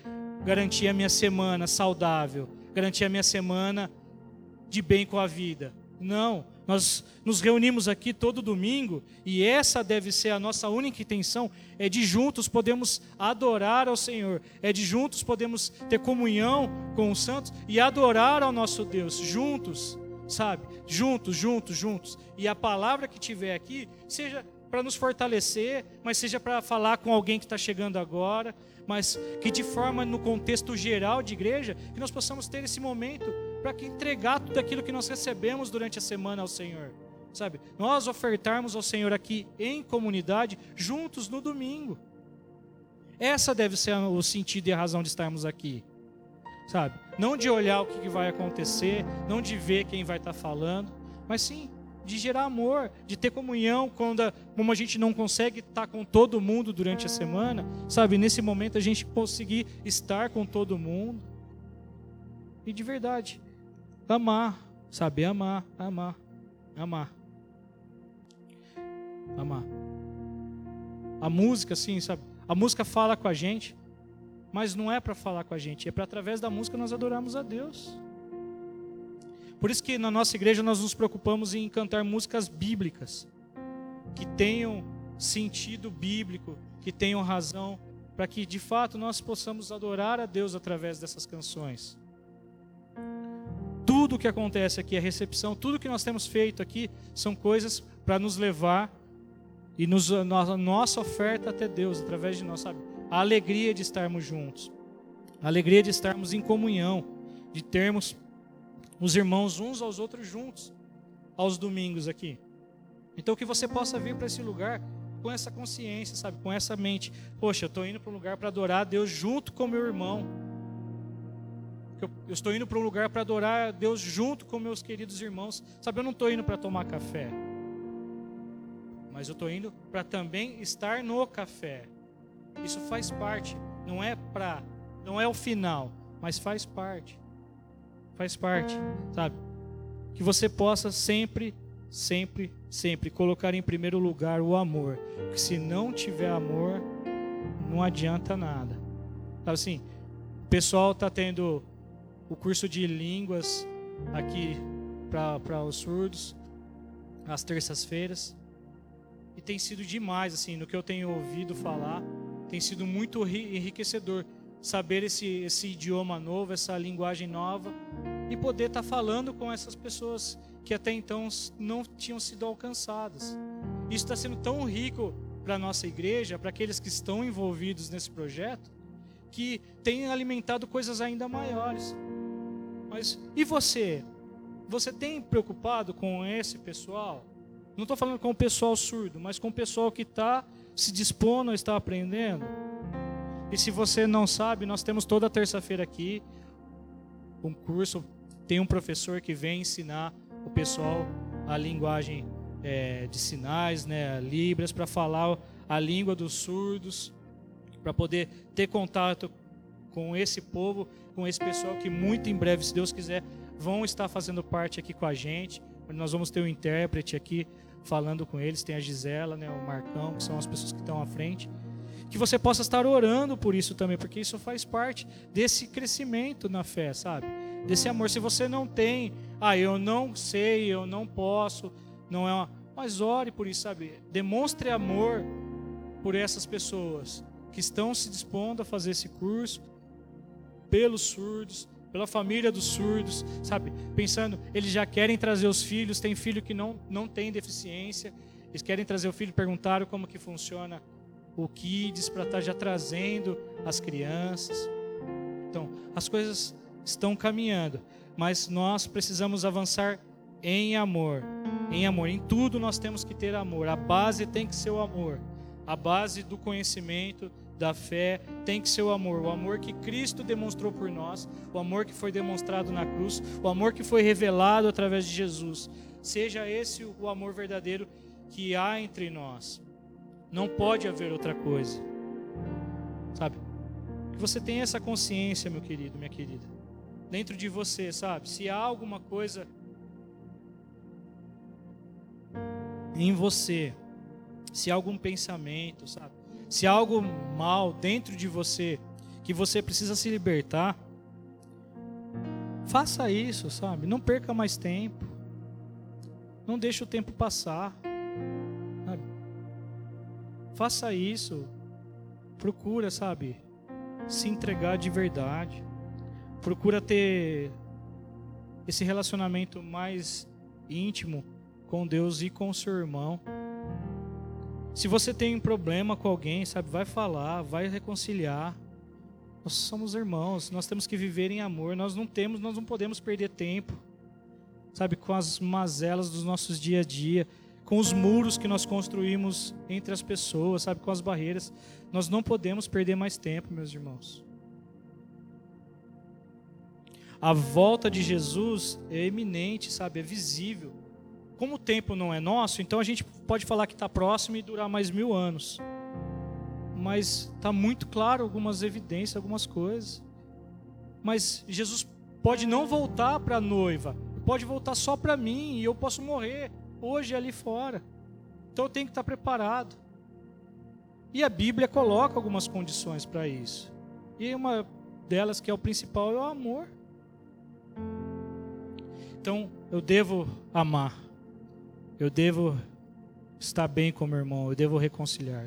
garantir a minha semana saudável, garantir a minha semana de bem com a vida. Não, nós nos reunimos aqui todo domingo e essa deve ser a nossa única intenção, é de juntos podemos adorar ao Senhor, é de juntos podemos ter comunhão com os santos e adorar ao nosso Deus juntos, sabe? Juntos, juntos, juntos. E a palavra que tiver aqui seja para nos fortalecer, mas seja para falar com alguém que está chegando agora, mas que de forma no contexto geral de igreja, que nós possamos ter esse momento para que entregar tudo aquilo que nós recebemos durante a semana ao Senhor. Sabe? Nós ofertarmos ao Senhor aqui em comunidade, juntos no domingo. Essa deve ser o sentido e a razão de estarmos aqui. Sabe? Não de olhar o que vai acontecer, não de ver quem vai estar falando, mas sim de gerar amor, de ter comunhão quando como a gente não consegue estar com todo mundo durante a semana, sabe? Nesse momento a gente conseguir estar com todo mundo. E de verdade, Amar, saber amar, amar, amar. Amar. A música, assim, sabe? A música fala com a gente, mas não é para falar com a gente, é para através da música nós adorarmos a Deus. Por isso que na nossa igreja nós nos preocupamos em cantar músicas bíblicas, que tenham sentido bíblico, que tenham razão, para que de fato nós possamos adorar a Deus através dessas canções tudo o que acontece aqui, a recepção, tudo que nós temos feito aqui, são coisas para nos levar e nos, a nossa oferta até Deus, através de nós, sabe? A alegria de estarmos juntos, a alegria de estarmos em comunhão, de termos os irmãos uns aos outros juntos, aos domingos aqui. Então que você possa vir para esse lugar com essa consciência, sabe? Com essa mente. Poxa, eu estou indo para um lugar para adorar a Deus junto com meu irmão eu, eu estou indo para um lugar para adorar a Deus junto com meus queridos irmãos. Sabe, eu não estou indo para tomar café. Mas eu estou indo para também estar no café. Isso faz parte. Não é para, não é o final, mas faz parte. Faz parte, sabe? Que você possa sempre, sempre, sempre colocar em primeiro lugar o amor. Porque se não tiver amor, não adianta nada. Sabe assim, o pessoal está tendo o curso de línguas aqui para os surdos, às terças-feiras. E tem sido demais, assim, no que eu tenho ouvido falar, tem sido muito enriquecedor saber esse, esse idioma novo, essa linguagem nova e poder estar tá falando com essas pessoas que até então não tinham sido alcançadas. Isso está sendo tão rico para a nossa igreja, para aqueles que estão envolvidos nesse projeto, que tem alimentado coisas ainda maiores. Mas e você? Você tem preocupado com esse pessoal? Não estou falando com o pessoal surdo, mas com o pessoal que está se dispondo a estar aprendendo. E se você não sabe, nós temos toda terça-feira aqui um curso. Tem um professor que vem ensinar o pessoal a linguagem é, de sinais, né, libras, para falar a língua dos surdos, para poder ter contato com esse povo, com esse pessoal que muito em breve, se Deus quiser, vão estar fazendo parte aqui com a gente. Nós vamos ter um intérprete aqui falando com eles. Tem a Gisela, né, o Marcão, que são as pessoas que estão à frente. que você possa estar orando por isso também, porque isso faz parte desse crescimento na fé, sabe? Desse amor. Se você não tem, ah, eu não sei, eu não posso, não é uma. Mas ore por isso, sabe? Demonstre amor por essas pessoas que estão se dispondo a fazer esse curso, pelos surdos, pela família dos surdos, sabe? Pensando, eles já querem trazer os filhos, tem filho que não, não tem deficiência, eles querem trazer o filho, perguntaram como que funciona o Kids para estar tá já trazendo as crianças. Então, as coisas estão caminhando, mas nós precisamos avançar em amor. Em amor, em tudo nós temos que ter amor. A base tem que ser o amor. A base do conhecimento, da fé tem que ser o amor, o amor que Cristo demonstrou por nós, o amor que foi demonstrado na cruz, o amor que foi revelado através de Jesus. Seja esse o amor verdadeiro que há entre nós. Não pode haver outra coisa. Sabe? Que você tenha essa consciência, meu querido, minha querida. Dentro de você, sabe? Se há alguma coisa em você, se há algum pensamento, sabe? Se há algo mal dentro de você que você precisa se libertar, faça isso, sabe? Não perca mais tempo. Não deixe o tempo passar. Sabe? Faça isso. Procura, sabe? Se entregar de verdade. Procura ter esse relacionamento mais íntimo com Deus e com seu irmão. Se você tem um problema com alguém, sabe, vai falar, vai reconciliar. Nós somos irmãos, nós temos que viver em amor. Nós não temos, nós não podemos perder tempo, sabe, com as mazelas dos nossos dia a dia, com os muros que nós construímos entre as pessoas, sabe, com as barreiras. Nós não podemos perder mais tempo, meus irmãos. A volta de Jesus é eminente, sabe, é visível. Como o tempo não é nosso, então a gente pode falar que está próximo e durar mais mil anos. Mas está muito claro algumas evidências, algumas coisas. Mas Jesus pode não voltar para a noiva, pode voltar só para mim e eu posso morrer hoje ali fora. Então eu tenho que estar preparado. E a Bíblia coloca algumas condições para isso. E uma delas, que é o principal, é o amor. Então eu devo amar. Eu devo estar bem com meu irmão, eu devo reconciliar.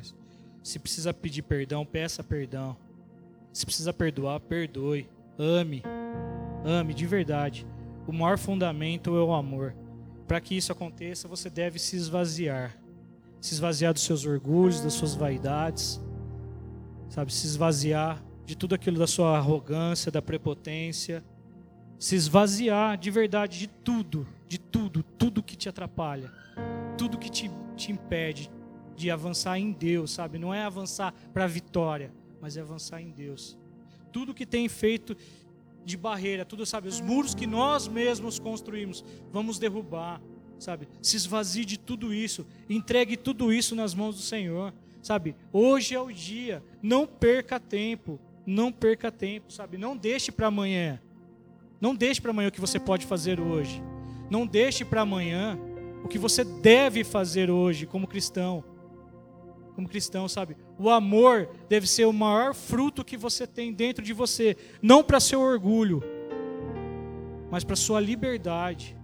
Se precisa pedir perdão, peça perdão. Se precisa perdoar, perdoe. Ame. Ame de verdade. O maior fundamento é o amor. Para que isso aconteça, você deve se esvaziar. Se esvaziar dos seus orgulhos, das suas vaidades. Sabe, se esvaziar de tudo aquilo da sua arrogância, da prepotência. Se esvaziar de verdade de tudo, de tudo, tudo que te atrapalha tudo que te, te impede de avançar em Deus, sabe? Não é avançar para a vitória, mas é avançar em Deus. Tudo que tem feito de barreira, tudo, sabe? Os muros que nós mesmos construímos, vamos derrubar, sabe? Se esvazie de tudo isso, entregue tudo isso nas mãos do Senhor, sabe? Hoje é o dia, não perca tempo, não perca tempo, sabe? Não deixe para amanhã. Não deixe para amanhã o que você pode fazer hoje. Não deixe para amanhã o que você deve fazer hoje como cristão. Como cristão, sabe? O amor deve ser o maior fruto que você tem dentro de você, não para seu orgulho, mas para sua liberdade.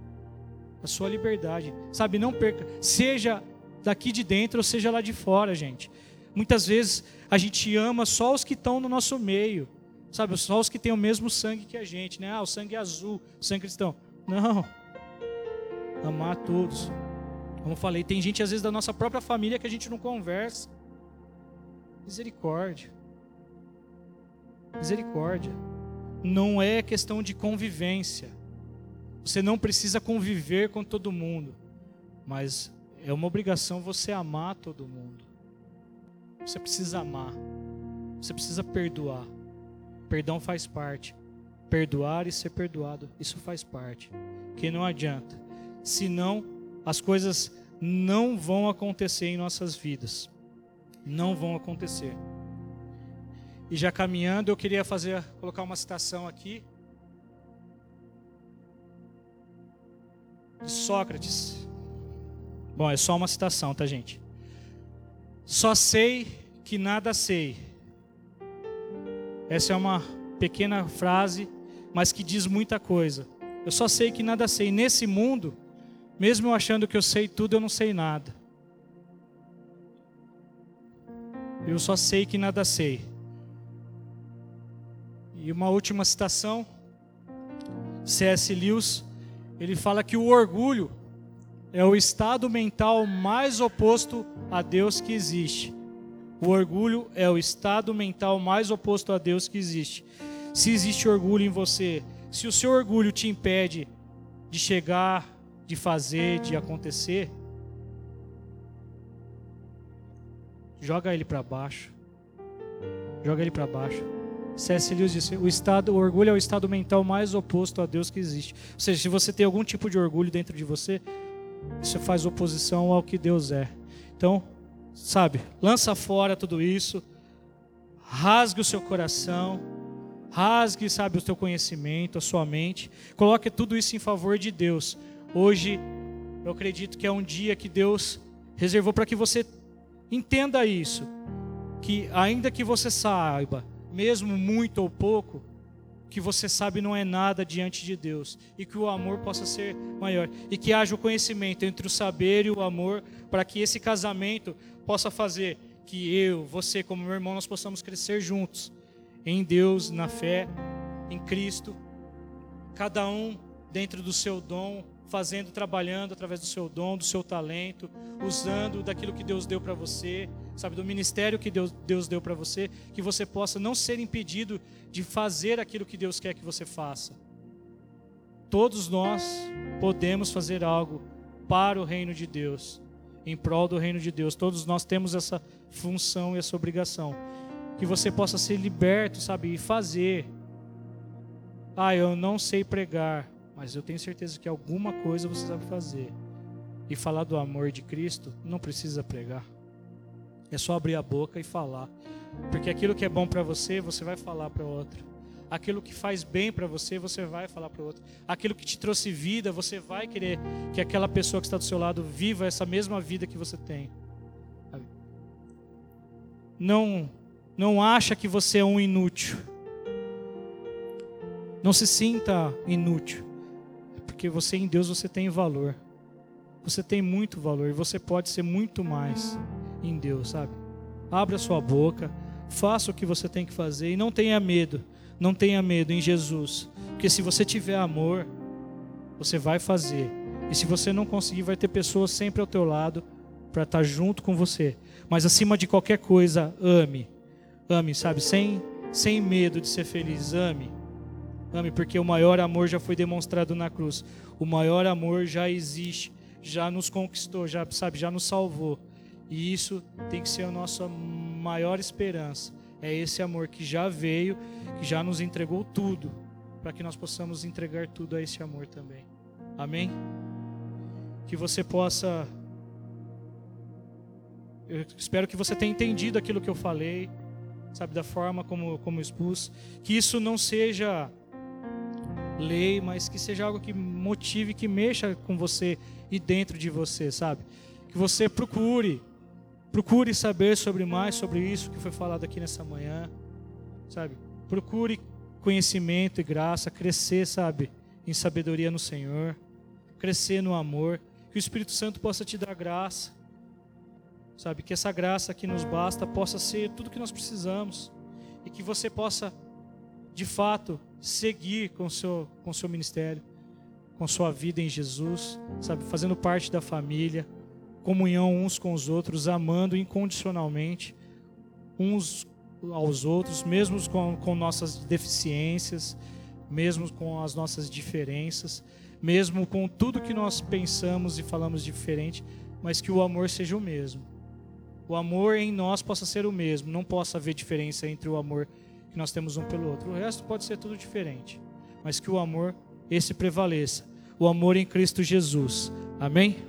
A sua liberdade, sabe? Não perca, seja daqui de dentro ou seja lá de fora, gente. Muitas vezes a gente ama só os que estão no nosso meio, sabe? Só os que têm o mesmo sangue que a gente, né? Ah, o sangue azul, o sangue cristão. Não amar todos. Como falei, tem gente às vezes da nossa própria família que a gente não conversa. Misericórdia. Misericórdia. Não é questão de convivência. Você não precisa conviver com todo mundo, mas é uma obrigação você amar todo mundo. Você precisa amar. Você precisa perdoar. Perdão faz parte. Perdoar e ser perdoado, isso faz parte. Que não adianta senão as coisas não vão acontecer em nossas vidas. Não vão acontecer. E já caminhando, eu queria fazer colocar uma citação aqui de Sócrates. Bom, é só uma citação, tá, gente? Só sei que nada sei. Essa é uma pequena frase, mas que diz muita coisa. Eu só sei que nada sei. Nesse mundo, mesmo eu achando que eu sei tudo, eu não sei nada. Eu só sei que nada sei. E uma última citação, C.S. Lewis, ele fala que o orgulho é o estado mental mais oposto a Deus que existe. O orgulho é o estado mental mais oposto a Deus que existe. Se existe orgulho em você, se o seu orgulho te impede de chegar, de fazer, de acontecer, joga ele para baixo. Joga ele para baixo. C.S. Lewis disse: o, estado, o orgulho é o estado mental mais oposto a Deus que existe. Ou seja, se você tem algum tipo de orgulho dentro de você, isso faz oposição ao que Deus é. Então, sabe, lança fora tudo isso, rasgue o seu coração, rasgue, sabe, o teu conhecimento, a sua mente, coloque tudo isso em favor de Deus. Hoje, eu acredito que é um dia que Deus reservou para que você Entenda isso, que ainda que você saiba, mesmo muito ou pouco, que você sabe não é nada diante de Deus e que o amor possa ser maior e que haja o conhecimento entre o saber e o amor para que esse casamento possa fazer que eu, você como meu irmão nós possamos crescer juntos em Deus, na fé, em Cristo, cada um dentro do seu dom, fazendo, trabalhando através do seu dom, do seu talento, usando daquilo que Deus deu para você, sabe, do ministério que Deus, Deus deu para você, que você possa não ser impedido de fazer aquilo que Deus quer que você faça. Todos nós podemos fazer algo para o reino de Deus, em prol do reino de Deus. Todos nós temos essa função e essa obrigação. Que você possa ser liberto, sabe, e fazer. Ah, eu não sei pregar mas eu tenho certeza que alguma coisa você sabe fazer. E falar do amor de Cristo não precisa pregar. É só abrir a boca e falar. Porque aquilo que é bom para você, você vai falar para outro. Aquilo que faz bem para você, você vai falar para outro. Aquilo que te trouxe vida, você vai querer que aquela pessoa que está do seu lado viva essa mesma vida que você tem. Não, não acha que você é um inútil. Não se sinta inútil porque você em Deus você tem valor. Você tem muito valor e você pode ser muito mais em Deus, sabe? Abra sua boca, faça o que você tem que fazer e não tenha medo. Não tenha medo em Jesus, porque se você tiver amor, você vai fazer. E se você não conseguir, vai ter pessoas sempre ao teu lado para estar junto com você. Mas acima de qualquer coisa, ame. Ame, sabe? Sem sem medo de ser feliz, ame. Ame, porque o maior amor já foi demonstrado na cruz. O maior amor já existe, já nos conquistou, já sabe, já nos salvou. E isso tem que ser a nossa maior esperança. É esse amor que já veio, que já nos entregou tudo, para que nós possamos entregar tudo a esse amor também. Amém? Que você possa. Eu espero que você tenha entendido aquilo que eu falei, sabe, da forma como, como expus. Que isso não seja lei, mas que seja algo que motive, que mexa com você e dentro de você, sabe? Que você procure, procure saber sobre mais sobre isso que foi falado aqui nessa manhã, sabe? Procure conhecimento e graça, crescer, sabe, em sabedoria no Senhor, crescer no amor, que o Espírito Santo possa te dar graça, sabe? Que essa graça que nos basta possa ser tudo que nós precisamos e que você possa, de fato, seguir com seu, com seu ministério, com sua vida em Jesus, sabe, fazendo parte da família, comunhão uns com os outros, amando incondicionalmente uns aos outros, mesmo com, com nossas deficiências, mesmo com as nossas diferenças, mesmo com tudo que nós pensamos e falamos diferente, mas que o amor seja o mesmo. O amor em nós possa ser o mesmo, não possa haver diferença entre o amor que nós temos um pelo outro. O resto pode ser tudo diferente, mas que o amor esse prevaleça. O amor em Cristo Jesus. Amém?